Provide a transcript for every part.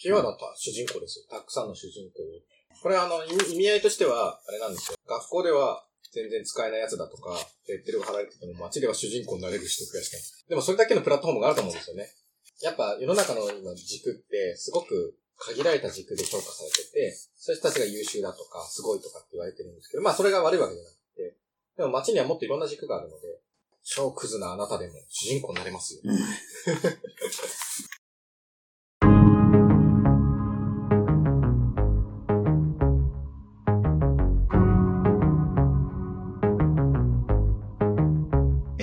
キーワードは主人公ですよ。たくさんの主人公。これあの、意味合いとしては、あれなんですよ。学校では全然使えないやつだとか、レッテルが貼られてても街では主人公になれる人くらいしかでもそれだけのプラットフォームがあると思うんですよね。やっぱ世の中の今軸ってすごく限られた軸で評価されてて、そういう人たちが優秀だとか、すごいとかって言われてるんですけど、まあそれが悪いわけじゃなくて、でも街にはもっといろんな軸があるので、超クズなあなたでも主人公になれますよ。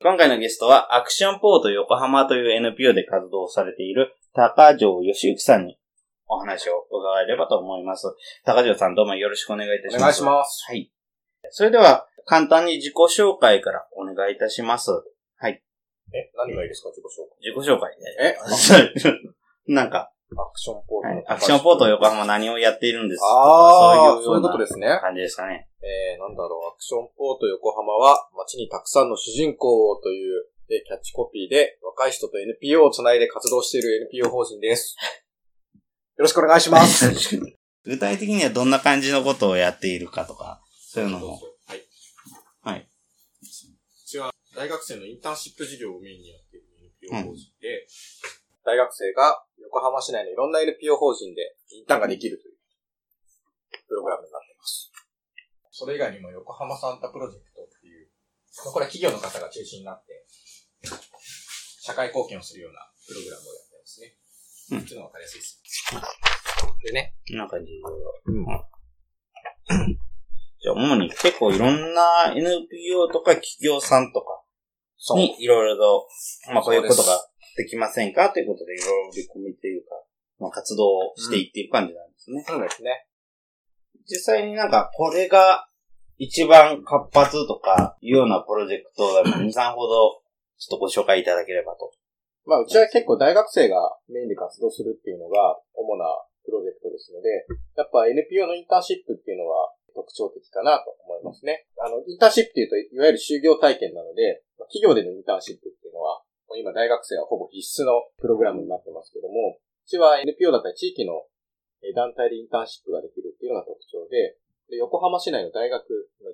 今回のゲストは、アクションポート横浜という NPO で活動されている高城義行さんにお話を伺えればと思います。高城さんどうもよろしくお願いいたします。お願いします。はい。それでは、簡単に自己紹介からお願いいたします。はい。え、何がいいですか、自己紹自己紹介介。ね。え、なんか、アクションポート、はいアクションポート横浜何をやっているんですか？ああ、そういうよことですね。感じですかね。えー、なんだろう、アクションポート横浜は、街にたくさんの主人公をという、えーキャッチコピーで、若い人と NPO をつないで活動している NPO 法人です。よろしくお願いします。具体的にはどんな感じのことをやっているかとか、そういうのも。はい。はい。うちは大学生のインターンシップ事業をメインにやっている NPO 法人で、大学生が横浜市内のいろんな NPO 法人でインターンができるというプログラムになっています。それ以外にも横浜サンタプロジェクトっていう、これは企業の方が中心になって、社会貢献をするようなプログラムをやってますね。うんこっちの方がわかりやすいです。でね、こんな感じ。うんじゃあ、主に結構いろんな NPO とか企業さんとかそう。にいろいろと、まあこういうことができませんか？ということでいろいろ売り込みというか、まあ活動をしていっている感じなんですね。そうですね。実際になんかこれが一番活発とかいうようなプロジェクトが2、3ほどちょっとご紹介いただければと。まあ、うちは結構大学生がメインで活動するっていうのが主なプロジェクトですので、やっぱ NPO のインターンシップっていうのは特徴的かなと思いますね。あの、インターンシップっていうと、いわゆる就業体験なので、まあ企業でのインターンシップっていうのは、今大学生はほぼ必須のプログラムになってますけども、うちは NPO だったり地域の団体でインターンシップができるっていうのが特徴で、で横浜市内の大学、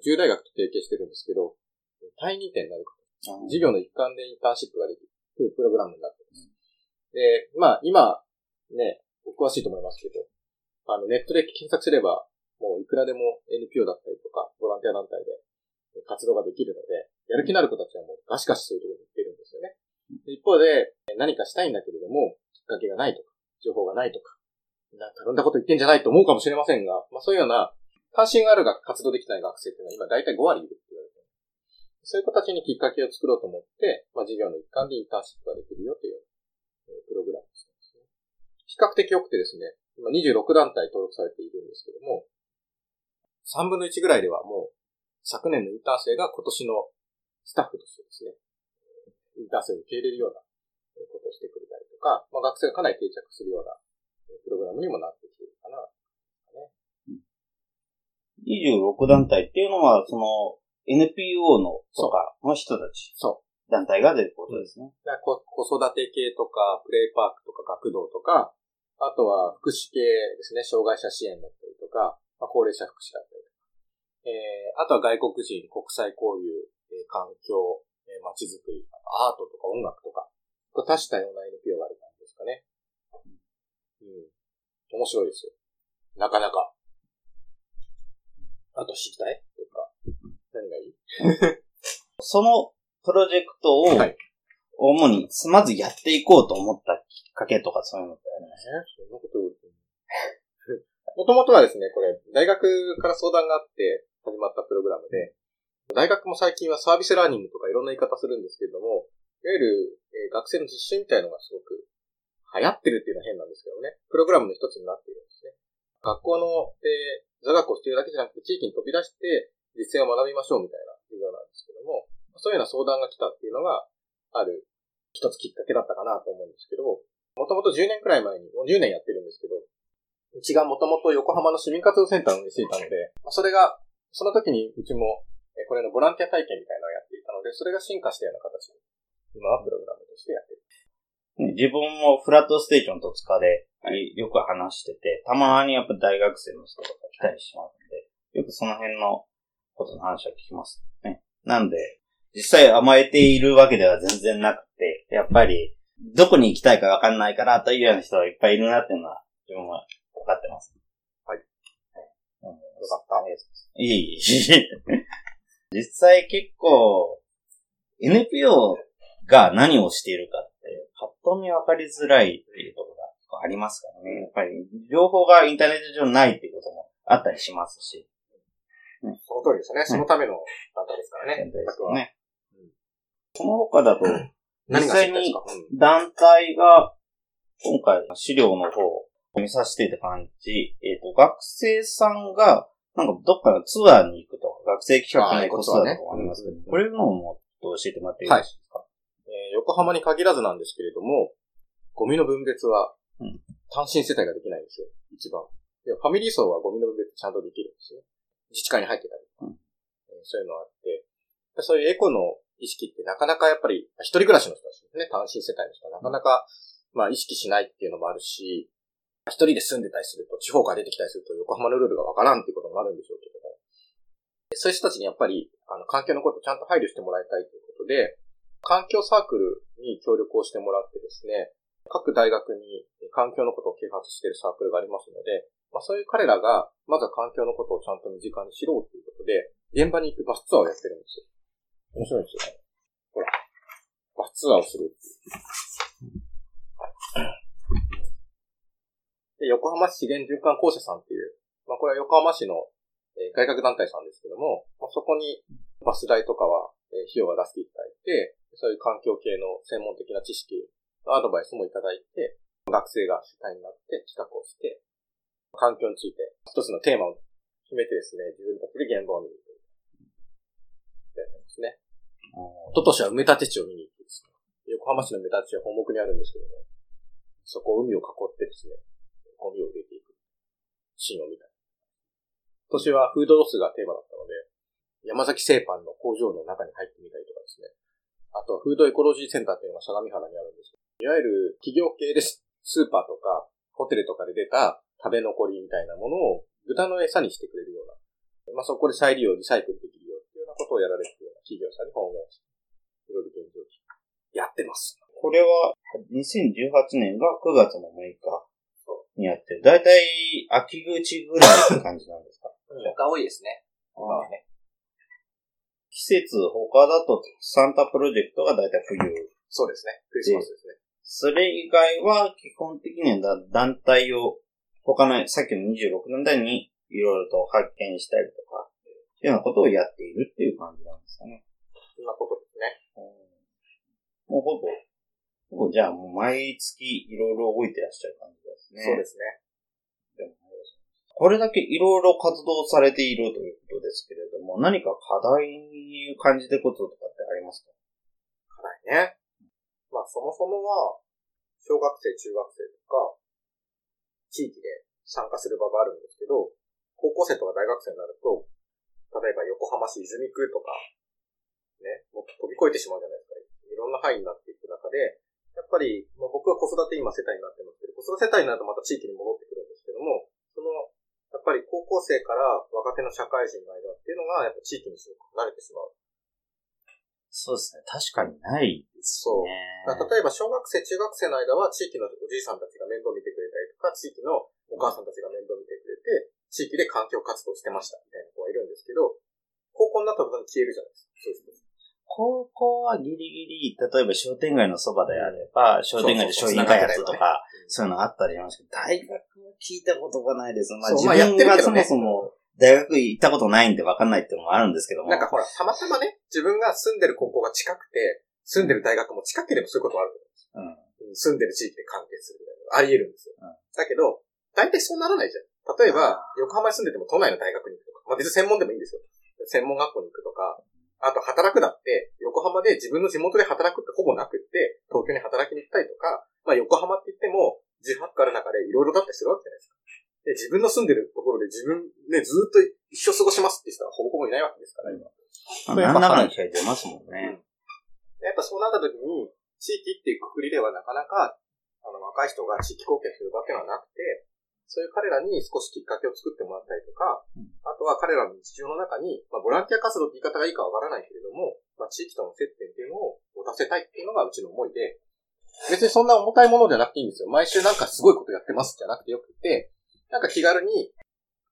10大学と提携してるんですけど、対2点になる授業の一環でインターンシップができるというプログラムになってます。で、まあ今、ね、お詳しいと思いますけど、あのネットで検索すれば、もういくらでも NPO だったりとか、ボランティア団体で活動ができるので、やる気のある子たちはもうガシガシそういうところに行ってる。方で、何かしたいんだけれども、きっかけがないとか、情報がないとか、なたるんだこと言ってんじゃないと思うかもしれませんが、まあそういうような関心があるが活動できない学生っていうのは今大体5割いるって言われてる。そういう子たちにきっかけを作ろうと思って、まあ授業の一環でインターンシップができるよという、えプログラムですね。比較的良くてですね、今26団体登録されているんですけども、3分の1ぐらいではもう、昨年のインターン生が今年のスタッフとしてですね、インターン生を受け入れるようなことをしてくれたりとか、まあ、学生がかなり定着するようなえープログラムにもなってきているかな。26団体っていうのは、その NPO のとかの人たち、そう。団体が出ることですね。だからこ子育て系とか、プレイパークとか学童とか、あとは福祉系ですね、障害者支援だったりとか、まあ、高齢者福祉だったりとか。えー、あとは外国人、国際交流、えー環境、えー街づくり、アートとか音楽とか、これ多種多様な NPO がある感じですかね。うん。面白いですよ。なかなか。あと知りたいとか。何がいい？そのプロジェクトを、はい主に、まずやっていこうと思ったきっかけとかそういうのってあります？そんなこと言うもともとはですね、これ、大学から相談があって始まったプログラムで、大学も最近はサービスラーニングとかいろんな言い方するんですけれども、いわゆる、えー学生の実習みたいのがすごく流行ってるっていうのは変なんですけどね、プログラムの一つになっているんですね。学校の、えー座学をしているだけじゃなくて、地域に飛び出して実践を学びましょうみたいな授業なんですけども、そういうような相談が来たっていうのがある一つきっかけだったかなと思うんですけど、もともと10年くらい前に、もう10年やってるんですけど、うちがもともと横浜の市民活動センターを運営していたので、それが、その時にうちも、これのボランティア体験みたいなのをやっていたので、それが進化したような形で、今はプログラムとしてやってる。ね自分もフラットステーションと塚でよく話してて、たまにやっぱ大学生の人とか来たりしますので、よくその辺のことの話は聞きますね。なんで、実際甘えているわけでは全然なくて、やっぱり、どこに行きたいかわかんないからというような人がいっぱいいるなっていうのは、自分は分かってます。はいはい。うん、よかったい。い。実際結構、NPO が何をしているかって、パッと見分かりづらいっていうところがありますからね。やっぱり、情報がインターネット上ないっていうこともあったりしますし。その通りですね。そのための団体ですからね。です僕はね。その他だと、何が知りたいですか？うん団体が、今回資料の方を見させていた感じ、えっ、と、学生さんが、なんかどっかのツアーに行くとか、学生企画のエコツアーとかありますけど、あーこれのもっと教えてもらっていいですか、えー横浜に限らずなんですけれども、ゴミの分別はうん、単身世帯ができないんですよ。一番。でファミリー層はゴミの分別ちゃんとできるんですね。自治会に入ってたりとか、うん。えーそういうのがあって、でそういうエコの意識ってなかなかやっぱり、一人暮らしの人たちですね、単身世帯の人はなかなか、まあ意識しないっていうのもあるし、一人で住んでたりすると、地方から出てきたりすると横浜のルールがわからんっていうこともあるんでしょうけども、そういう人たちにやっぱり、あの、環境のことをちゃんと配慮してもらいたいということで、環境サークルに協力をしてもらってですね、各大学に環境のことを啓発しているサークルがありますので、まあそういう彼らが、まずは環境のことをちゃんと身近に知ろうということで、現場に行くバスツアーをやってるんですよ。面白いんですよね。ほら。バスツアーをするっていう。で、横浜市資源循環公社さんっていう、まあこれは横浜市の、えー外郭団体さんですけども、まあ、そこにバス代とかは、えー費用が出していただいて、そういう環境系の専門的な知識、アドバイスもいただいて、学生が主体になって企画をして、環境について一つのテーマを決めてですね、自分たちで現場を見るという。やってますね。一昨年は埋め立て地を見に行ってですね、横浜市の埋め立て地は本木にあるんですけども、そこを海を囲ってですね、ゴミを入れていくシーンを見た。今年はフードロスがテーマだったので、山崎製パンの工場の中に入ってみたりとかですね。あとはフードエコロジーセンターっていうのが相模原にあるんですけど、いわゆる企業系です。スーパーとかホテルとかで出た食べ残りみたいなものを豚の餌にしてくれるような、まあそこで再利用、リサイクルできるよっていうようなことをやられているような企業さんに訪問して、いろいろ現状やってます。これは、2018年が9月の6日にやって、だいたい秋口ぐらいって感じなんですか？が多いですね。ああ季節、他だとサンタプロジェクトがだいたい冬。そうですね。クリスマスですね。それ以外は基本的にはだ団体を、他の、さっきの26年代にいろいろと発見したりとか、っていうようなことをやっているっていう感じなんですかね。そんなことですね。もうほぼ、ほぼじゃあもう毎月いろいろ動いてらっしゃる感じね。そうですね。でもこれだけいろいろ活動されているということですけれども、何か課題に感じてることとかってありますか？課題ね。まあそもそもは、小学生、中学生とか、地域で参加する場があるんですけど、高校生とか大学生になると、例えば横浜市泉区とか、ね、もっと飛び越えてしまうじゃないですか。いろんな範囲になっていく中で、やっぱり、まあ、僕は子育て今世帯になってますけど、子育て世帯になるとまた地域に戻ってくるんですけども、その、やっぱり高校生から若手の社会人の間っていうのが、やっぱ地域にすごく慣れてしまう。そうですね。確かにないですそうね。だから例えば小学生、中学生の間は地域のおじいさんたちが面倒見てくれたりとか、地域のお母さんたちが面倒見てくれて、地域で環境活動してましたみたいな子がいるんですけど、高校になった途端に消えるじゃないですか。そういう人たち高こはギリギリ、例えば商店街のそばであれば、商店街で商品開発とか、そういうのあったりしますけど、大学は聞いたことがないです。まあ自分がそもそも大学行ったことないんで分かんないっていうのもあるんですけども。なんかほら、たまたまね、自分が住んでる高校が近くて、住んでる大学も近ければそういうことはあると思うんですうん。うん住んでる地域で関係するみたいなのがあり得るんですよ。うんだけど、大体そうならないじゃん。例えばあ、横浜に住んでても都内の大学に行くとか、まあ別に専門でもいいんですよ。専門学校に行くとか、あと働くだって、横浜で自分の地元で働くってほぼなくって、東京に働きに行ったりとか、まあ横浜って言っても、18区ある中でいろいろだったりするわけじゃないですか。で、自分の住んでるところで自分ね、ずーっと一生過ごしますって人はほぼほぼいないわけですから、今。まあ何らかの機会出ますもんね。やっぱそうなった時に、地域っていうくくりではなかなか、あの、若い人が地域貢献するわけはなくて、そういう彼らに少しきっかけを作ってもらったりとか、うんあとは彼らの日常の中に、まあ、ボランティア活動って言い方がいいかわからないけれども、まあ、地域との接点っていうのを持たせたいっていうのがうちの思いで、別にそんな重たいものじゃなくていいんですよ。毎週なんかすごいことやってますじゃなくてよくて、なんか気軽に、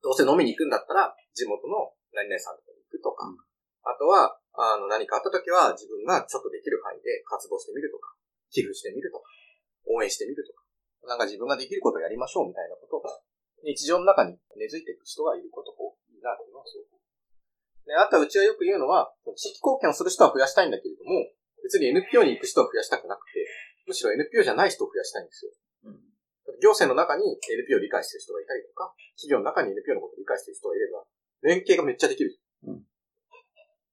どうせ飲みに行くんだったら、地元の何々さんとかに行くとか、うんあとは、あの、何かあった時は自分がちょっとできる範囲で活動してみるとか、寄付してみるとか、応援してみるとか、なんか自分ができることをやりましょうみたいなことが、日常の中に根付いていく人がいることがいいなというのはすごく。で、あとはうちはよく言うのは、地域貢献をする人は増やしたいんだけれども、別に NPO に行く人は増やしたくなくて、むしろ NPO じゃない人を増やしたいんですよ。うん行政の中に NPO を理解してる人がいたりとか、企業の中に NPO のことを理解してる人がいれば、連携がめっちゃできる。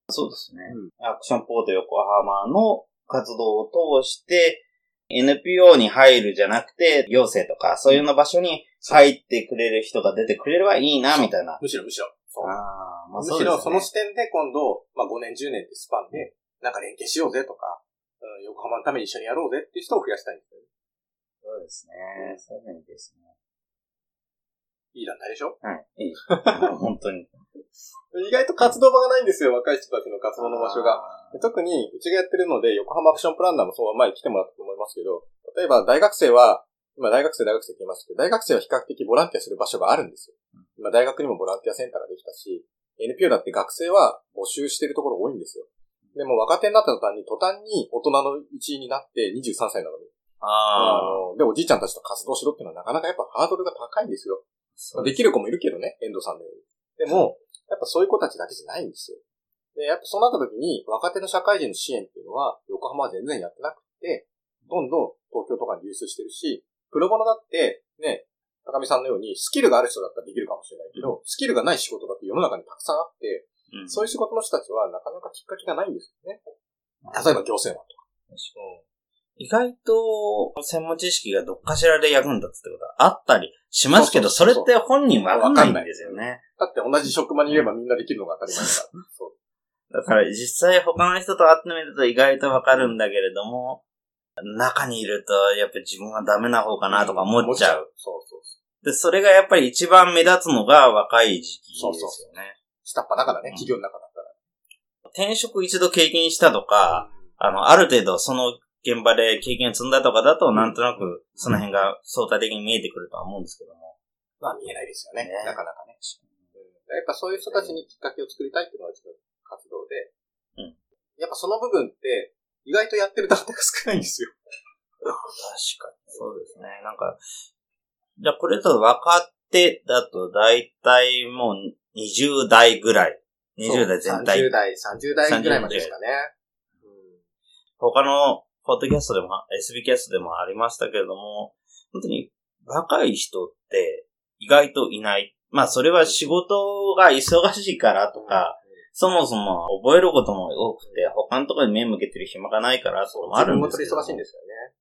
そうですね。うんアクションポート横浜の活動を通して、NPO に入るじゃなくて、行政とか、そういうの場所に入ってくれる人が出てくれればいいな、みたいな。むしろむしろ。そうああ、まあむそうねしろその視点で今度、まあ5年10年ってスパンで、なんか連携しようぜとか、うん、横浜のために一緒にやろうぜっていう人を増やしたいんですよね。そうですね。そういうのいいですね。いい団体でしょ？はい。いい。本当に。意外と活動場がないんですよ、若い人たちの活動の場所が。特に、うちがやってるので、横浜アクションプランナーもそう前に来てもらったと思いますけど、例えば大学生は、今大学生大学生って言いますけど、大学生は比較的ボランティアする場所があるんですよ。今大学にもボランティアセンターができたし、NPO だって学生は募集してるところ多いんですよ。でも若手になった途端に、途端に大人の一員になって23歳なのに。あー。あの、で、おじいちゃんたちと活動しろっていうのはなかなかやっぱハードルが高いんですよ。できる子もいるけどね、遠藤さんのように。でも、やっぱそういう子たちだけじゃないんですよ。で、やっぱそうなった時に、若手の社会人の支援っていうのは、横浜は全然やってなくて、どんどん東京とかに流出してるし、プロボノだって、ね、高見さんのように、スキルがある人だったらできるかもしれないけど、スキルがない仕事だって世の中にたくさんあって、うんそういう仕事の人たちはなかなかきっかけがないんですよね。例えば行政マンとか。意外と、専門知識がどっかしらで役に立つってことはあったりしますけど、それそうそうそうって本人わかんないんですよね。だって同じ職場にいればみんなできるのが当たり前だから。そう。だから実際他の人と会ってみると意外とわかるんだけれども、中にいるとやっぱり自分はダメな方かなとか思っちゃう。。そうそうそう。で、それがやっぱり一番目立つのが若い時期ですよね。そうそう下っ端だからね、うん企業の中だったら。転職一度経験したとか、あの、ある程度その現場で経験積んだとかだと、なんとなくその辺が相対的に見えてくるとは思うんですけども。まあ見えないですよね。ねなかなかね。うんやっぱそういう人たちにきっかけを作りたいっていうのがうちの活動で。うんやっぱその部分って、意外とやってる団体が少ないんですよ。確かに。そうですね。なんか、じゃあこれと若手だと大体もう20代ぐらい。20代全体。30代、30代ぐらいまでですかね。他のポッドキャストでも、SB キャストでもありましたけれども、本当に若い人って意外といない。まあそれは仕事が忙しいからとか、そもそも覚えることも多くて、他のところに目向けてる暇がないからとかもあるんですけど。忙しいんですよね。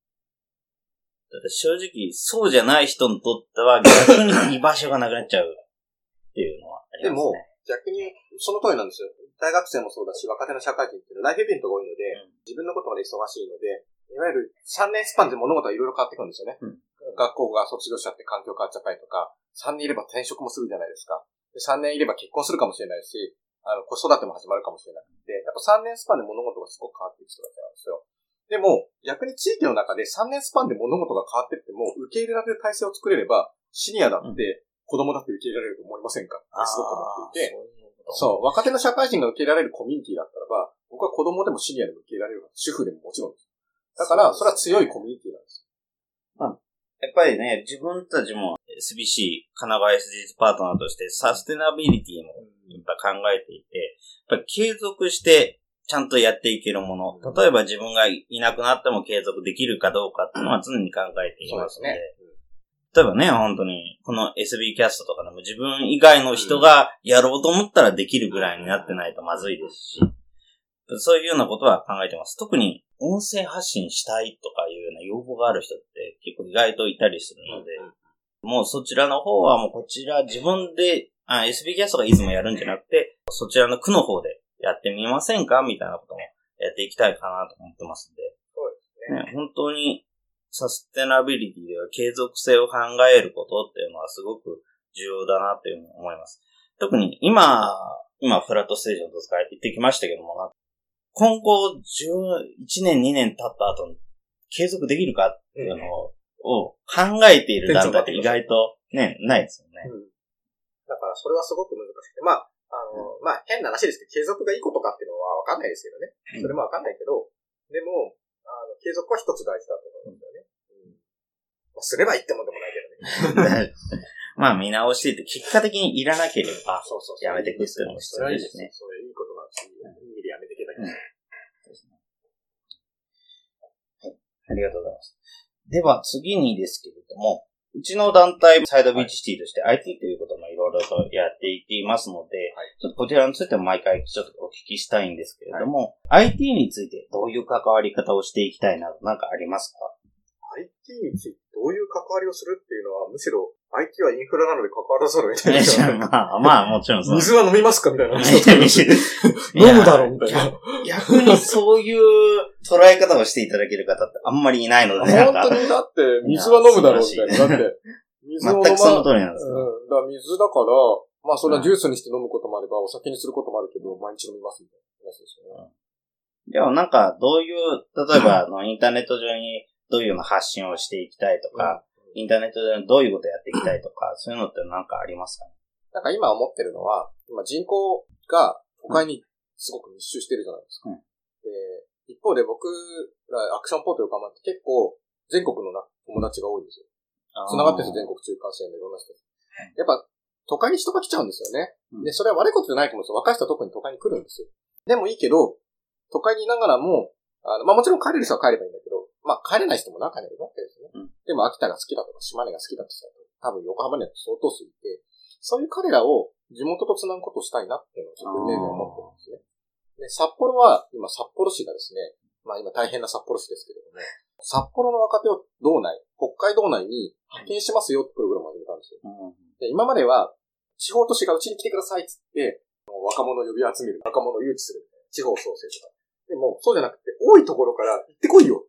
だって正直、そうじゃない人にとっては逆に居場所がなくなっちゃうっていうのはありでもますね。、逆に、その通りなんですよ。大学生もそうだし、若手の社会人っていうのはライフイベントが多いので、うん自分のことまで忙しいので、いわゆる3年スパンで物事はいろいろ変わってくるんですよね。うん学校が卒業しちゃって環境変わっちゃったりとか、3年いれば転職もするじゃないですか。で3年いれば結婚するかもしれないし、あの、子育ても始まるかもしれなくて、やっぱ3年スパンで物事がすごく変わっていく人たちなんですよ。でも、逆に地域の中で3年スパンで物事が変わってっても、受け入れられる体制を作れれば、シニアだって、子供だって受け入れられると思いませんか？ってすごく思っていて、と。そう、若手の社会人が受けられるコミュニティだったらば、僕は子供でもシニアでも受けられる主婦でももちろんです。だから、それは強いコミュニティなんです。やっぱりね、自分たちも SBC、神奈川 SDGs パートナーとしてサステナビリティもやっぱ考えていて、やっぱり継続してちゃんとやっていけるもの。例えば自分がいなくなっても継続できるかどうかっていうのは常に考えていますので。例えばね、本当に、この SB キャストとかでも自分以外の人がやろうと思ったらできるぐらいになってないとまずいですし、そういうようなことは考えてます。特に音声発信したいとかいうような要望がある人って結構意外といたりするので、もうそちらの方はもうこちら自分で、あ SB キャストがいつもやるんじゃなくて、そちらの区の方でやってみませんか？みたいなこともやっていきたいかなと思ってますんで。そうですね。ね、本当にサステナビリティでは継続性を考えることっていうのはすごく重要だなっていうふうに思います。特に今、今フラットステージのど使い行ってきましたけどもな、今後11年2年経った後に継続できるかっていうのを考えている団体って意外とね、ないですよね。うん。だから、それはすごく難しくて、まあ、あの、まあ、変な話ですけど、継続がいいことかっていうのはわかんないですけどね。うんそれもわかんないけど、でも、あの、継続は一つ大事だと思うんだよね。すればいいってもんでもないけどね。まあ見直してて結果的にいらなければ、そうそうやめていくっていうのも必要ですすね。ねそれいいことなんですいい意味でやめていけばいい。うんありがとうございます。では次にですけれども、うちの団体、サイドビーチシティとして IT ということもいろいろとやっていっていますので、はいちょっとこちらについても毎回ちょっとお聞きしたいんですけれども、IT についてどういう関わり方をしていきたいなど、なんかありますか？IT についてどういう関わりをするっていうのは、むしろ IT はインフラなので関わらざるを得ないですよね。まあ、まあ、もちろんそう。水は飲みますかみたいな話だったんですけど飲むだろうみたいな。逆にそういう捉え方をしていただける方ってあんまりいないので、なんか本当にだって、水は飲むだろうみたいな。だって、水を飲ま全くその通りなんですよ。うん。だから水だから、まあそれはジュースにして飲むこともあれば、お酒にすることもあるけど、毎日飲みますみたいな話ですよね。でもなんか、どういう、例えば、あの、インターネット上にどういうような発信をしていきたいとか、インターネット上にどういうことをやっていきたいとか、そういうのってなんかありますかね？なんか今思ってるのは、今人口が都会にすごく密集してるじゃないですか。うんで、一方で僕らアクションポート横浜って結構全国のな友達が多いんですよ。繋がってる全国中間線でいろんな人。やっぱ、都会に人が来ちゃうんですよね。うんで、それは悪いことじゃないと思うんですよ。若い人は特に都会に来るんですよ。でもいいけど、都会にいながらも、あの、まあもちろん帰れる人は帰ればいいんだけど、まあ帰れない人も中にはいるわけですね。うんでも秋田が好きだとか島根が好きだって人だと、多分横浜には相当数いて、そういう彼らを地元と繋ぐことをしたいなっていうのをちょっとね、思ってるんですね。で、札幌は、今札幌市がですね、まあ今大変な札幌市ですけれども、札幌の若手を道内、北海道内に派遣しますよってプログラムを始めたんですよ。うんで、今までは、地方都市がうちに来てくださいっつって、若者を呼び集める、若者を誘致する、地方創生とか。でも、そうじゃなくて、多いところから行ってこいよ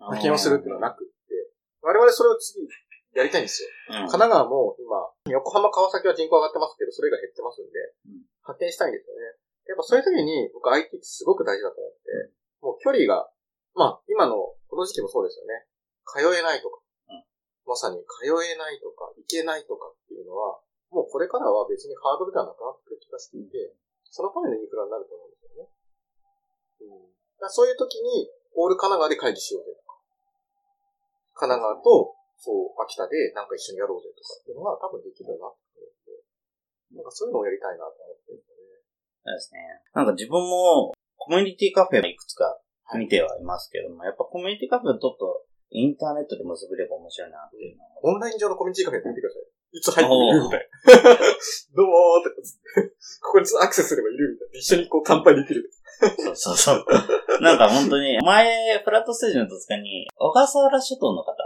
派遣をするっていうのはなくって、我々それを次やりたいんですよ。うん。神奈川も今、横浜、川崎は人口上がってますけど、それが減ってますんでうん、派遣したいんですよね。やっぱそういう時に、僕 IT ってすごく大事だと思って、もう距離が、まあ、今の、この時期もそうですよね。通えないとか、うん。まさに通えないとか、行けないとかっていうのは、もうこれからは別にハードルではなくなってくる気がしていて、そのためのインフラになると思うんですよね。うん、だそういう時に、オール神奈川で会議しようぜと。か、神奈川と、そう、秋田でなんか一緒にやろうぜとかっていうのは多分できるなって思って、なんかそういうのをやりたいなと思ってるんで。そうですね。なんか自分もコミュニティカフェいくつか見てはいますけども、やっぱコミュニティカフェとちょっとインターネットで結べれば面白いなっていうのは。オンライン上のコミュニティカフェやってみてください。いつ入ってもいるみたいな。どうもーってつって。ここにアクセスすればいるみたいな。一緒にこう乾杯できる。そうそうそう。なんか本当に、前、フラットステージの戸塚に、小笠原諸島の方が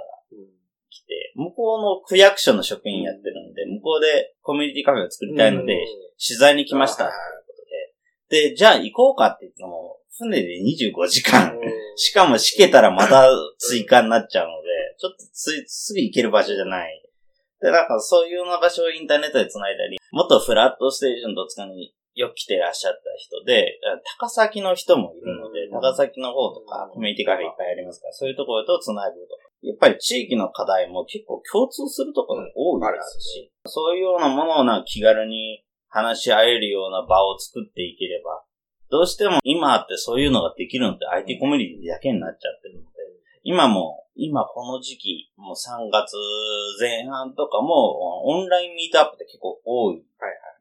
来て、向こうの区役所の職員やってるんで、向こうでコミュニティカフェを作りたいので、取材に来ました。で。で、じゃあ行こうかって言っても、船で25時間。しかもしけたらまた追加になっちゃうので、ちょっとつい、すぐ行ける場所じゃない。で、なんかそういうような場所をインターネットで繋いだり、もっとフラットステージのどっつかによく来てらっしゃった人で、高崎の人もいるので、うん。高崎の方とかコミュニティカフェいっぱいありますから、そういうところと繋ぐと。やっぱり地域の課題も結構共通するところが多いですし、そういうようなものをな気軽に話し合えるような場を作っていければ、どうしても今ってそういうのができるのって IT コミュニティだけになっちゃってるので、今も、今この時期、もう3月前半とかも、オンラインミートアップって結構多い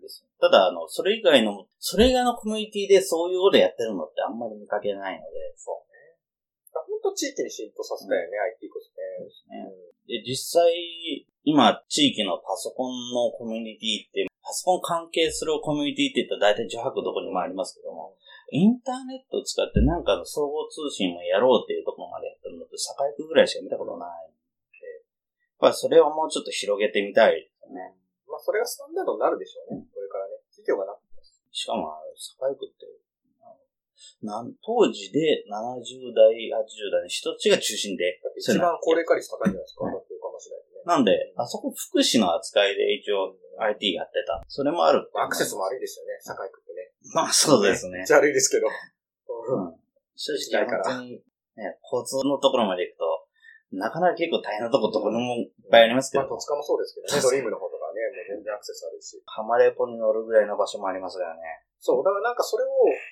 です。ただ、あの、それ以外の、それ以外のコミュニティでそういうことやってるのってあんまり見かけないので、そうね。本当地域に浸透させたよね、IT こそね。ね。で、実際、今、地域のパソコンのコミュニティって、パソコン関係するコミュニティって言ったら大体10泊どこにもありますけども、インターネットを使ってなんかの総合通信もやろうっていうところまでやってるのって、栄区ぐらいしか見たことないんで、やっぱりそれをもうちょっと広げてみたいですよね。まあ、それがスタンダードになるでしょうね。企業がなって。しかも、栄区って、なん当時で70代、80代の人たちが中心で、一番高齢化率高いんじゃないですか。だっていうかもしれないね。なんで、あそこ福祉の扱いで一応 IT やってた。それもある。アクセスも悪いですよね、境区ってね。まあそうですねめっ。ちゃ悪いですけど。うん正直、本当に、ね、交通のところまで行くと、なかなか結構大変なとこどこにもいっぱいありますけまあ、ど、戸塚もそうですけどね、ドリームの方クセス悪いし。ハマレポに乗るぐらいの場所もありますからね。そう、だからなんかそれを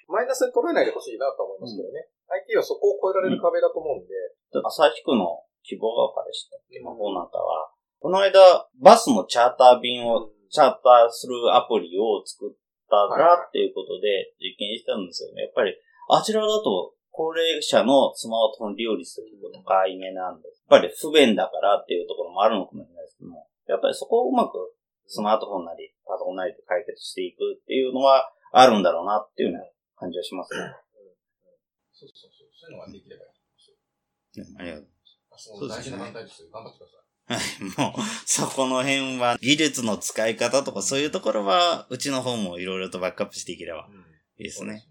マイナスで捉えないでほしいなと思いますけどね。IT はそこを超えられる壁だと思うんで、旭区の希望が丘でしたっけ、まあ、こうなんかは、この間、バスのチャーター便を、チャーターするアプリを作ったらっていうことで実験したんですよね。やっぱり、あちらだと、高齢者のスマートフォン利用率が結構高い目なんです。やっぱり不便だからっていうところもあるのかもしれないですけども、やっぱりそこをうまくスマートフォンなり、パソコンなりで解決していくっていうのはあるんだろうなっていうような感じはしますね。そうそうそう。そういうのができればいい。ありがとうそう大事な反対ですよ。頑張ってください。はい、もう、そこの辺は、技術の使い方とかそういうところは、うちの方もいろいろとバックアップしていければいいですね。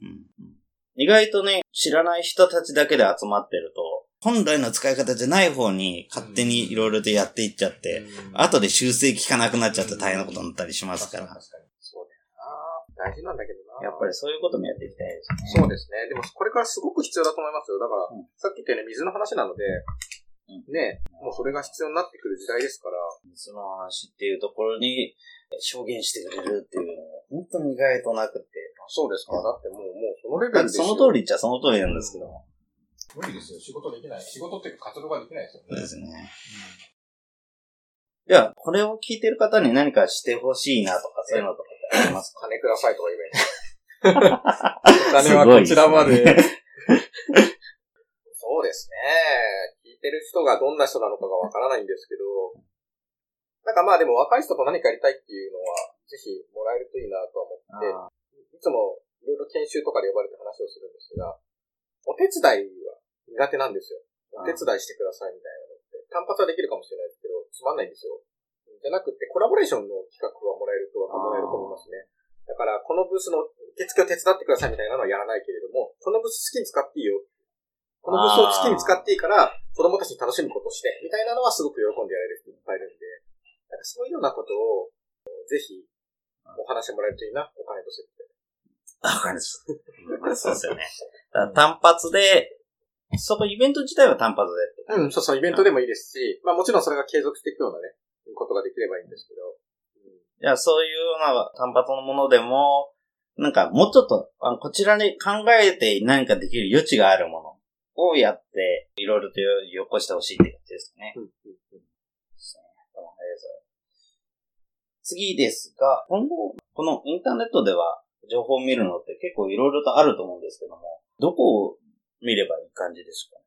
うんうん意外とね、知らない人たちだけで集まってると、本来の使い方じゃない方に勝手にいろいろとやっていっちゃって、うん後で修正効かなくなっちゃって大変なことになったりしますから。そうだよな。大事なんだけどな。やっぱりそういうこともやっていきたいですね。そうですね。でも、これからすごく必要だと思いますよ。だから、うんさっき言ったように水の話なので、うんね、もうそれが必要になってくる時代ですから、その話っていうところに証言してくれるっていうのは、本当に意外となくて。そうですか。だってもう、もうそのレベルですよ。その通りっちゃその通りなんですけども。無理ですよ。仕事できない。仕事っていうか活動ができないですよそうね。ですね。では、これを聞いてる方に何かしてほしいなとか、そういうのとかってありますか？金くださいとか言えばいいの。お金はこちらまで。そうですね。聞いてる人がどんな人なのかがわからないんですけど、なんかまあでも若い人と何かやりたいっていうのは、ぜひもらえるといいなとは思って、あいつもいろいろ研修とかで呼ばれて話をするんですが、お手伝いは苦手なんですよ。お手伝いしてくださいみたいなのって。単発はできるかもしれないですけど、つまんないんですよ。じゃなくて、コラボレーションの企画はもらえると、もらえると思いますね。だから、このブースの受付を手伝ってくださいみたいなのはやらないけれども、このブース好きに使っていいよ。このブースを好きに使っていいから、子供たちに楽しむことをして、みたいなのはすごく喜んでやれる人いっぱいいるんで、なんかそういうようなことを、ぜひ、お話してもらえるといいな、お金とセットで。わかるです。そうですよね。だから単発で、そこイベント自体は単発で。うん、そうそう、イベントでもいいですし、まあもちろんそれが継続していくようなね、ことができればいいんですけど、いや、そういうような単発のものでも、なんかもうちょっと、あのこちらに考えて何かできる余地があるものをやって、いろいろとよこしてほしいって感じですね。うんうんですね。どうもありがとうございます。次ですが、今後、このインターネットでは情報を見るのって結構いろいろとあると思うんですけども、どこを見ればいい感じですか？ね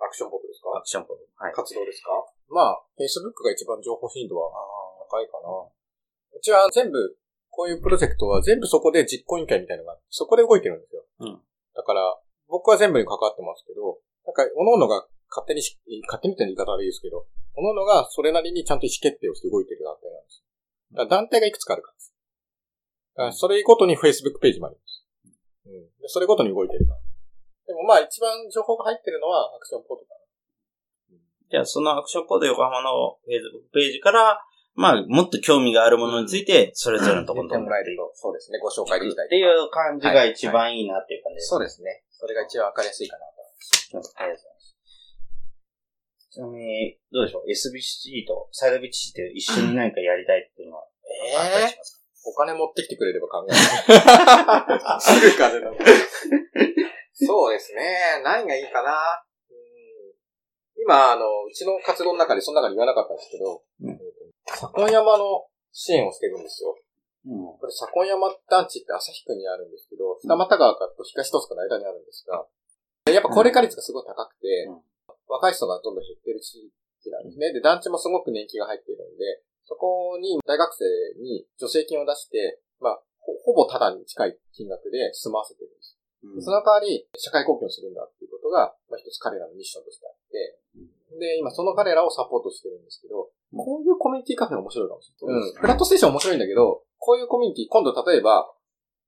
アクションポットですか？アクションポート。はい。活動ですか？まあ、Facebook が一番情報頻度は高いかな。うちは全部、こういうプロジェクトは全部そこで実行委員会みたいなのがあって、そこで動いてるんですよ。うんだから、僕は全部に関わってますけど、なんか、各々が勝手にし、勝手にって言い方悪いですけど、各々がそれなりにちゃんと意思決定をして動いてる団体なんです。だから団体がいくつかあるからです。それごとに Facebook ページもあります。うん。でそれごとに動いてるから。でもまあ一番情報が入ってるのはアクションポートかな。じゃあ、そのアクションコード横浜の Facebook ページから、まあ、もっと興味があるものについて、それぞれのところにもらえると、そうですね、ご紹介できたり。っていう感じが一番いいなっていう感じです。そうですね。それが一番わかりやすいかなと。ありがとうございます。ちなみに、どうでしょう ?SBC とサイド BTC って一緒に何かやりたいっていうのはあったりしますか、お金持ってきてくれれば考える。すぐ金だ。そうですね。何がいいかな。うん今、あの、うちの活動の中でその中で言わなかったんですけど、うん左近山の支援をしてるんですよ。うん。これ、左近山団地って旭区にあるんですけど、二俣川と東戸塚の間にあるんですが、やっぱ高齢化率がすごい高くて、うん若い人がどんどん減ってる地域なんですね。で、団地もすごく年季が入っているんで、そこに大学生に助成金を出して、まあ、ほほぼタダに近い金額で住まわせてるんです。うんその代わり、社会貢献をするんだっていうことが、まあ一つ彼らのミッションとしてあって、で、今その彼らをサポートしてるんですけど、こういうコミュニティカフェ面白いかもしれない。うん。フラットステーション面白いんだけど、こういうコミュニティ、今度例えば、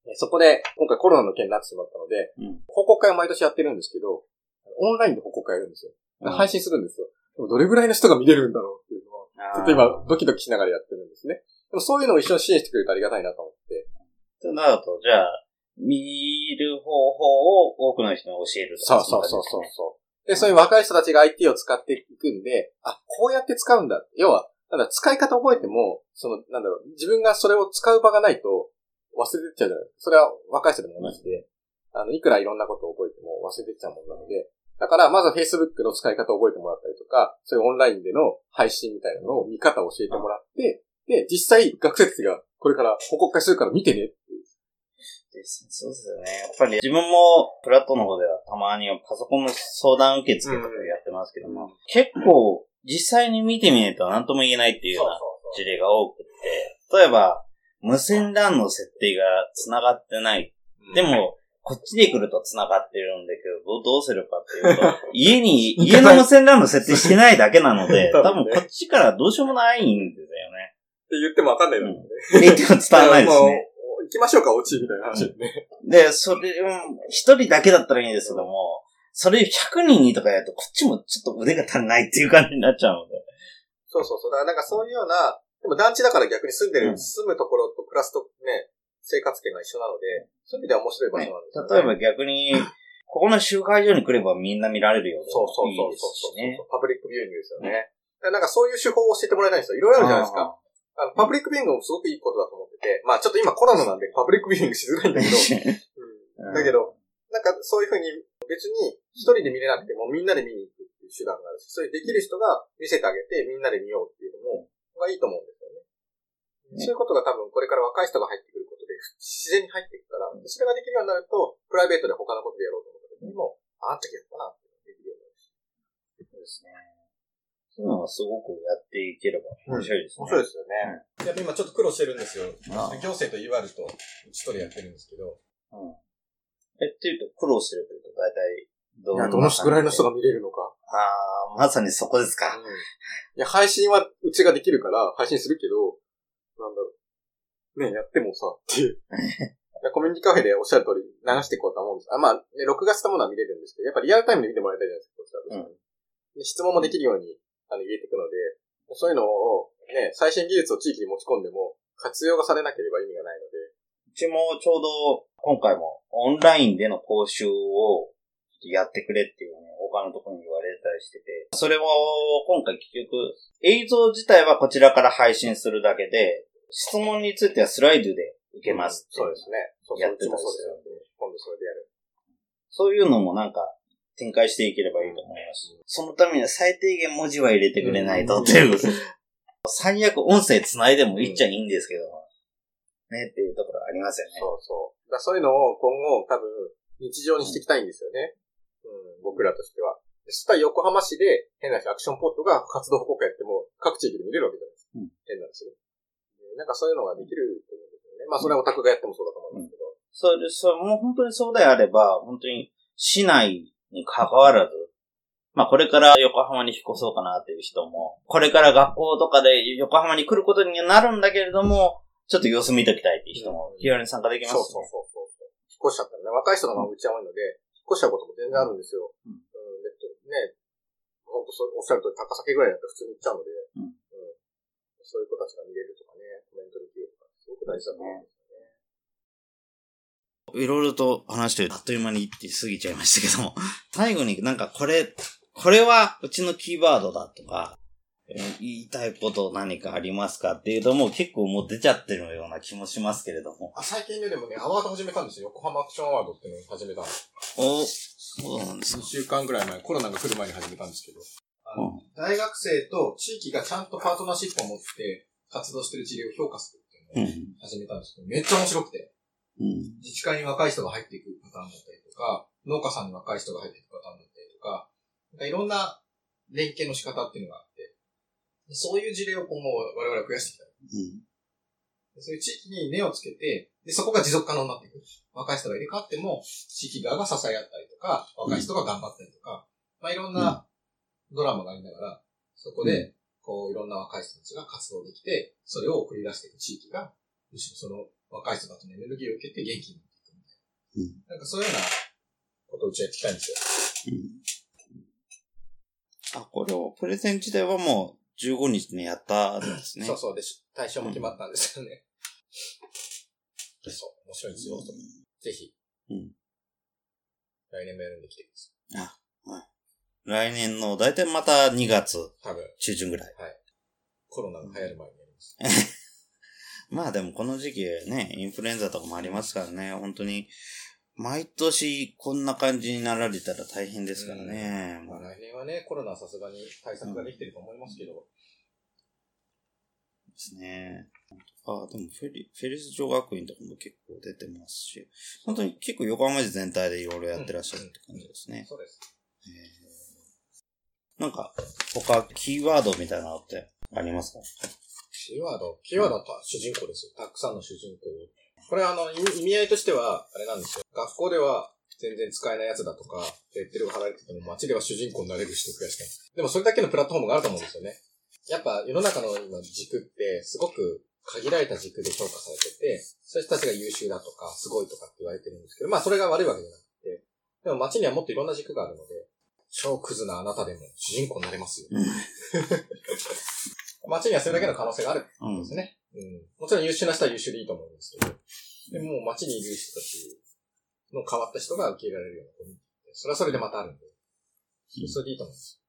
えそこで、今回コロナの件になってしまったので、うん報告会を毎年やってるんですけど、オンラインで報告会やるんですよ。うん配信するんですよ。でもどれぐらいの人が見れるんだろうっていうのは、ちょっと今ドキドキしながらやってるんですね。でもそういうのを一緒に支援してくれるとありがたいなと思って。となると、じゃあ、見る方法を多くの人に教えるとかそうそうそうそうそう。で、そういう若い人たちが IT を使っていくんで、あ、こうやって使うんだ。要は、なんだ、使い方覚えても、その、なんだろう、自分がそれを使う場がないと忘れてっちゃうじゃないそれは若い人でも同じで、あの、いくらいろんなことを覚えても忘れてっちゃうものなので、だから、まずは Facebook の使い方を覚えてもらったりとか、そういうオンラインでの配信みたいなのを見方を教えてもらって、で、実際学生たちがこれから報告会するから見てねってそうですよね。やっぱり自分もフラットの方ではたまにパソコンの相談受付とかやってますけども、結構実際に見てみないと何とも言えないっていうような事例が多くて、例えば無線 LAN の設定が繋がってない。でも、こっちで来ると繋がってるんだけど、どうするかっていうと、家に、家の無線 LAN の設定してないだけなので、多分こっちからどうしようもないんですよね。って言ってもわかんないだろうね。言っても伝わらないですね。行きましょうか、落ちみたいな話でね。で、それ、うん一人だけだったらいいんですけども、それ100人にとかやると、こっちもちょっと腕が足りないっていう感じになっちゃうので。そうそうそう。だからなんかそういうような、でも団地だから逆に住んでる、うん住むところと暮らすとね、生活圏が一緒なので、そういう意味では面白い場所なんですよ、ね。例えば逆に、ここの集会所に来ればみんな見られるようでそうそうそうそう。パブリックビューイングですよね。だからなんかそういう手法を教えてもらえないんですよ。いろいろあるじゃないですか。あのパブリックビューイングもすごくいいことだと思ってて、まあちょっと今コロナなんでパブリックビューイングしづらいんだけど、うん、だけど、なんかそういうふうに別に一人で見れなくてもみんなで見に行くっていう手段があるし、そういうできる人が見せてあげてみんなで見ようっていうのも、がいいと思うんですそういうことが多分これから若い人が入ってくることで自然に入っていくから、それができるようになると、プライベートで他のことでやろうと思った時にも、あの時やったなってできるようになるし。そうですね。そういうのはすごくやっていければ面白いですね。面白いですよね。やっぱ今ちょっと苦労してるんですよ。ああ行政と UR とうちとでやってるんですけど。うん。え、っていうと苦労してるというと大体どいや、どのぐらいの人が。が見れるのか。ああ、まさにそこですか。いや、配信はうちができるから配信するけど、なんだろう。ねやってもさ、っていう。コミュニティカフェでおっしゃる通り流していこうと思うんです。あまあ、ね、録画したものは見れるんですけど、やっぱリアルタイムで見てもらいたいじゃないですか、こちしてはで質問もできるようにあの入れていくので、そういうのを、ね、最新技術を地域に持ち込んでも、活用がされなければ意味がないので、うちもちょうど今回もオンラインでの講習をやってくれっていうね、他のところに言われたりしてて、それを今回結局映像自体はこちらから配信するだけで、質問についてはスライドで受けますっていそうですね。そうやってたりするんで。今度それでやる。そういうのもなんか展開していければいいと思います。そのためには最低限文字は入れてくれないとっていう。最悪音声繋いでもいいっちゃいいんですけど、ねっていうところありますよね。そうそう。だそういうのを今後多分日常にしていきたいんですよね。うん、僕らとしては。そしたら横浜市で変な話アクションポットが活動報告やっても各地域で見れるわけじゃないですか。うん変な話ね。でなんかそういうのができると思うんですよね。まあそれはオタクがやってもそうだと思うんですけど。それ、それ、もう本当にそうであれば、本当に市内に関わらず、まあこれから横浜に引っ越そうかなっていう人も、これから学校とかで横浜に来ることになるんだけれども、ちょっと様子見ときたいっていう人も気軽に参加できますね。そうそうそうそう。引っ越しちゃった。らね、若い人の方がうちは多いので、引っ越しちゃうことも全然あるんですよ。うん。うん、でね、本当そうおっしゃる通り高崎ぐらいだったら普通に行っちゃうので、うん。そういう子たちが見れると大事だと思うんですよね。いろいろと話してあっという間にって過ぎちゃいましたけども、最後になんかこれ、これはうちのキーワードだとか、えー言いたいこと何かありますかっていうともう結構もう出ちゃってるような気もしますけれども。あ最近ね、でもね、アワード始めたんですよ。横浜アクションアワードっていうのを始めたの。お、そうなんです2か。週間ぐらい前、コロナが来る前に始めたんですけど。う大学生と地域がちゃんとパートナーシップを持って活動してる事例を評価する。始めたんですけど、めっちゃ面白くて。うん。自治会に若い人が入っていくパターンだったりとか、農家さんに若い人が入っていくパターンだったりとか、なんかいろんな連携の仕方っていうのがあって、そういう事例を今後我々は増やしていきたい。うん。そういう地域に根をつけて、で、そこが持続可能になっていく。若い人が入れ替わっても、地域側が支え合ったりとか、若い人が頑張ったりとか、まあいろんなドラマがありながら、そこで、こういろんな若い人たちが活動できて、それを送り出していく地域が、むしろその若い人たちのエネルギーを受けて元気になっていくみたいな。うんなんかそういうようなことをうちはやっていきたいんですよ。あ、これを、プレゼン自体はもう15日にやったんですね。そうそうです。対象も決まったんですよね。そう、面白いんですよ。ぜひ、うん来年もやるんで来てくださ来年の、だいたいまた2月い。多分、中旬ぐらい。コロナが流行る前にやります。まあでもこの時期ね、インフルエンザとかもありますからね、本当に、毎年こんな感じになられたら大変ですからね。まあ来年はね、コロナはさすがに対策ができてると思いますけど、ですね。あでもフェリ、フェリス女学院とかも結構出てますし、本当に結構横浜市全体でいろいろやってらっしゃるって感じですね。そうです。へーなんか、他、キーワードみたいなのってありますか？キーワード、キーワードは主人公ですよ。たくさんの主人公。これあの、意味合いとしては、あれなんですよ。学校では全然使えないやつだとか、レッテルが貼られてても街では主人公になれる人増やしたい。でもそれだけのプラットフォームがあると思うんですよね。やっぱ世の中の今軸ってすごく限られた軸で評価されてて、そういう人たちが優秀だとか、すごいとかって言われてるんですけど、まあそれが悪いわけじゃなくて、でも街にはもっといろんな軸があるので、超クズなあなたでも主人公になれますよ。街にはそれだけの可能性があるうんですね。うん。もちろん優秀な人は優秀でいいと思うんですけど、でも街にいる人たちの変わった人が受け入れられるようなコミュニティって、それはそれでまたあるんで、それでいいと思います。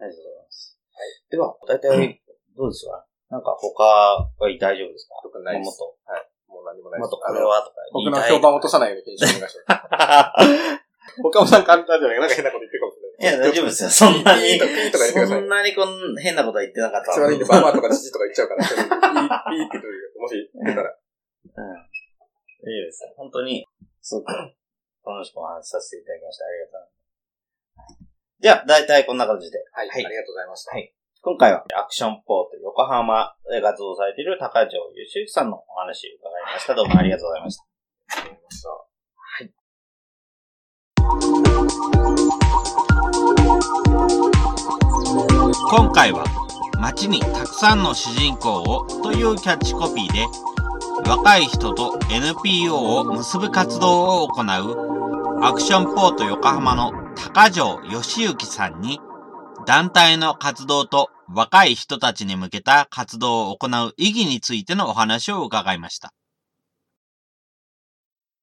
ありがとうございます。はい。では、大体、どうですか？なんか他は大丈夫ですか？特にもっと、もう何もないもっとこれはとか僕の。評判を落とさないように研修お願いします。他もなんか簡単じゃない？なんか変なこと言ってるかもしれない。いや、大丈夫ですよ。そんなにピー、とピーとか言ってくださいそん。なにこん変なことは言ってなかった口悪いんで、バーバーとかチチとか言っちゃうから、ピー、って言ってくるもし言ってたら。うん。大丈夫ですよ。本当に、すごく楽しくお話しさせていただきました。ありがとうございます。じゃあ、大体こんな感じで。はい、はいありがとうございました。はい今回はアクションポート横浜で活動されている高城義之さんのお話を伺いました。どうもありがとうございました。ありがとうございました。今回は街にたくさんの主人公をというキャッチコピーで若い人と NPO を結ぶ活動を行うアクションポート横浜の高城義行さんに団体の活動と若い人たちに向けた活動を行う意義についてのお話を伺いました。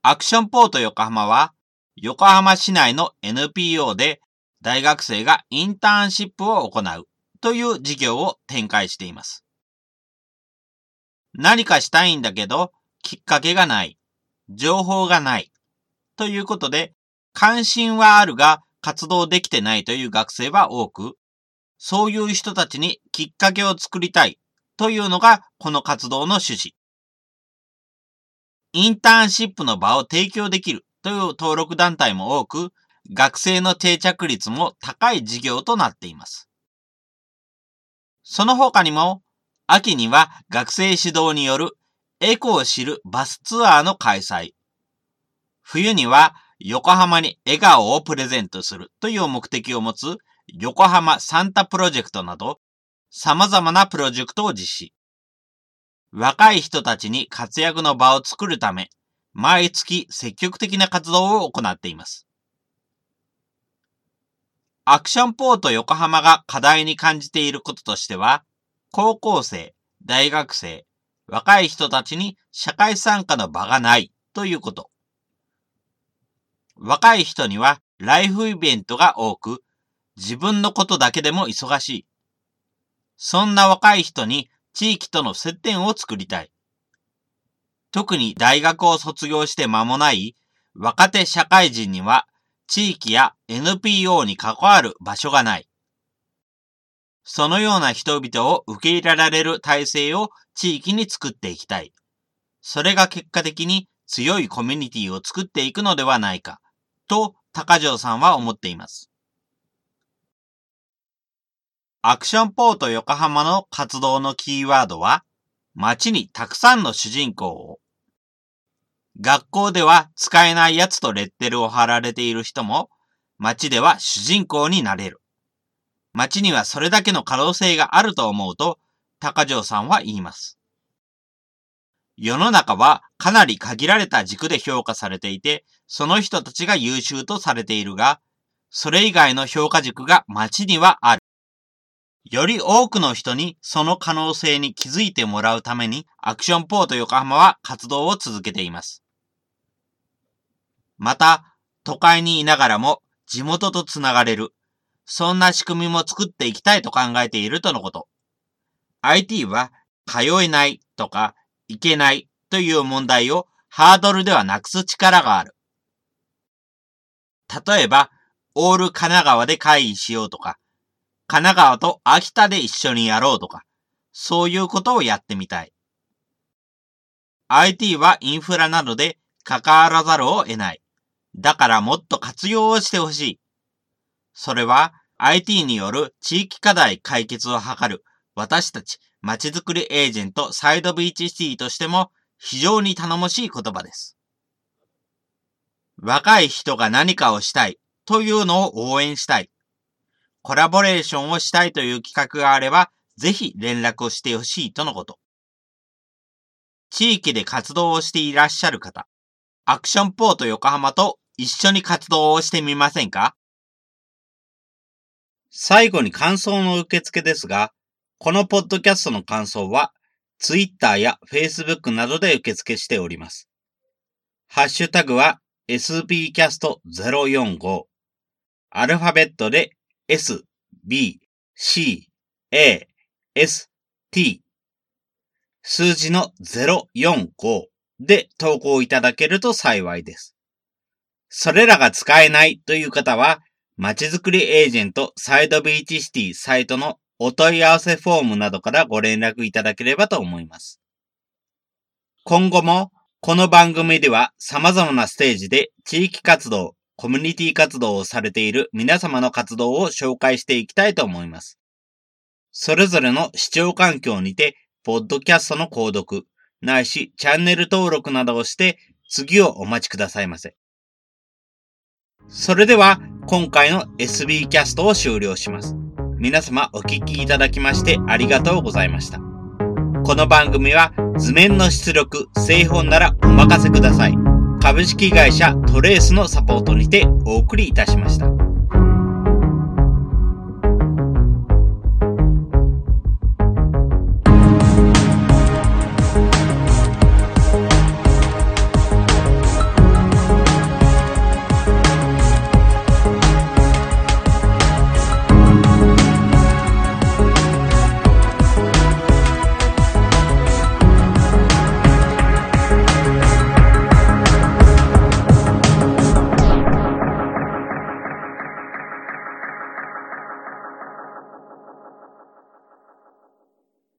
アクションポート横浜は横浜市内の NPO で大学生がインターンシップを行うという事業を展開しています。何かしたいんだけど、きっかけがない、情報がない、ということで、関心はあるが活動できてないという学生は多く、そういう人たちにきっかけを作りたいというのがこの活動の趣旨。インターンシップの場を提供できるという登録団体も多く、学生の定着率も高い事業となっています。その他にも、秋には学生指導によるエコを知るバスツアーの開催。冬には横浜に笑顔をプレゼントするという目的を持つ横浜サンタプロジェクトなど様々なプロジェクトを実施。若い人たちに活躍の場を作るため、毎月積極的な活動を行っています。アクションポート横浜が課題に感じていることとしては、高校生、大学生、若い人たちに社会参加の場がないということ。若い人にはライフイベントが多く、自分のことだけでも忙しい。そんな若い人に地域との接点を作りたい。特に大学を卒業して間もない若手社会人には地域や NPO に関わる場所がない。そのような人々を受け入れられる体制を地域に作っていきたい。それが結果的に強いコミュニティを作っていくのではないか、と高城さんは思っています。アクションポート横浜の活動のキーワードは、街にたくさんの主人公を。学校では使えないやつとレッテルを貼られている人も、街では主人公になれる。街にはそれだけの可能性があると思うと、高城さんは言います。世の中はかなり限られた軸で評価されていて、その人たちが優秀とされているが、それ以外の評価軸が街にはある。より多くの人にその可能性に気づいてもらうために、アクションポート横浜は活動を続けています。また、都会にいながらも地元とつながれる、そんな仕組みも作っていきたいと考えているとのこと。IT は通えないとかいけないという問題をハードルではなくす力がある。例えば、オール神奈川で会議しようとか、神奈川と秋田で一緒にやろうとか、そういうことをやってみたい。IT はインフラなどで関わらざるを得ない。だからもっと活用をしてほしい。それは IT による地域課題解決を図る私たちまちづくりエージェントサイドビーチシティとしても非常に頼もしい言葉です。若い人が何かをしたいというのを応援したい。コラボレーションをしたいという企画があれば、ぜひ連絡をしてほしいとのこと。地域で活動をしていらっしゃる方、アクションポート横浜と一緒に活動をしてみませんか？最後に感想の受付ですが、このポッドキャストの感想は、Twitter や Facebook などで受付しております。ハッシュタグは sbcast045。アルファベットで s, b, c, a, s, t 数字の045で投稿いただけると幸いです。それらが使えないという方は、まちづくりエージェントサイドビーチシティサイトのお問い合わせフォームなどからご連絡いただければと思います。今後も、この番組では様々なステージで地域活動、コミュニティ活動をされている皆様の活動を紹介していきたいと思います。それぞれの視聴環境にて、ポッドキャストの購読、ないしチャンネル登録などをして、次をお待ちくださいませ。それでは、今回の SB キャストを終了します。皆様お聞きいただきましてありがとうございました。この番組は図面の出力、製本ならお任せください。株式会社トレースのサポートにてお送りいたしました。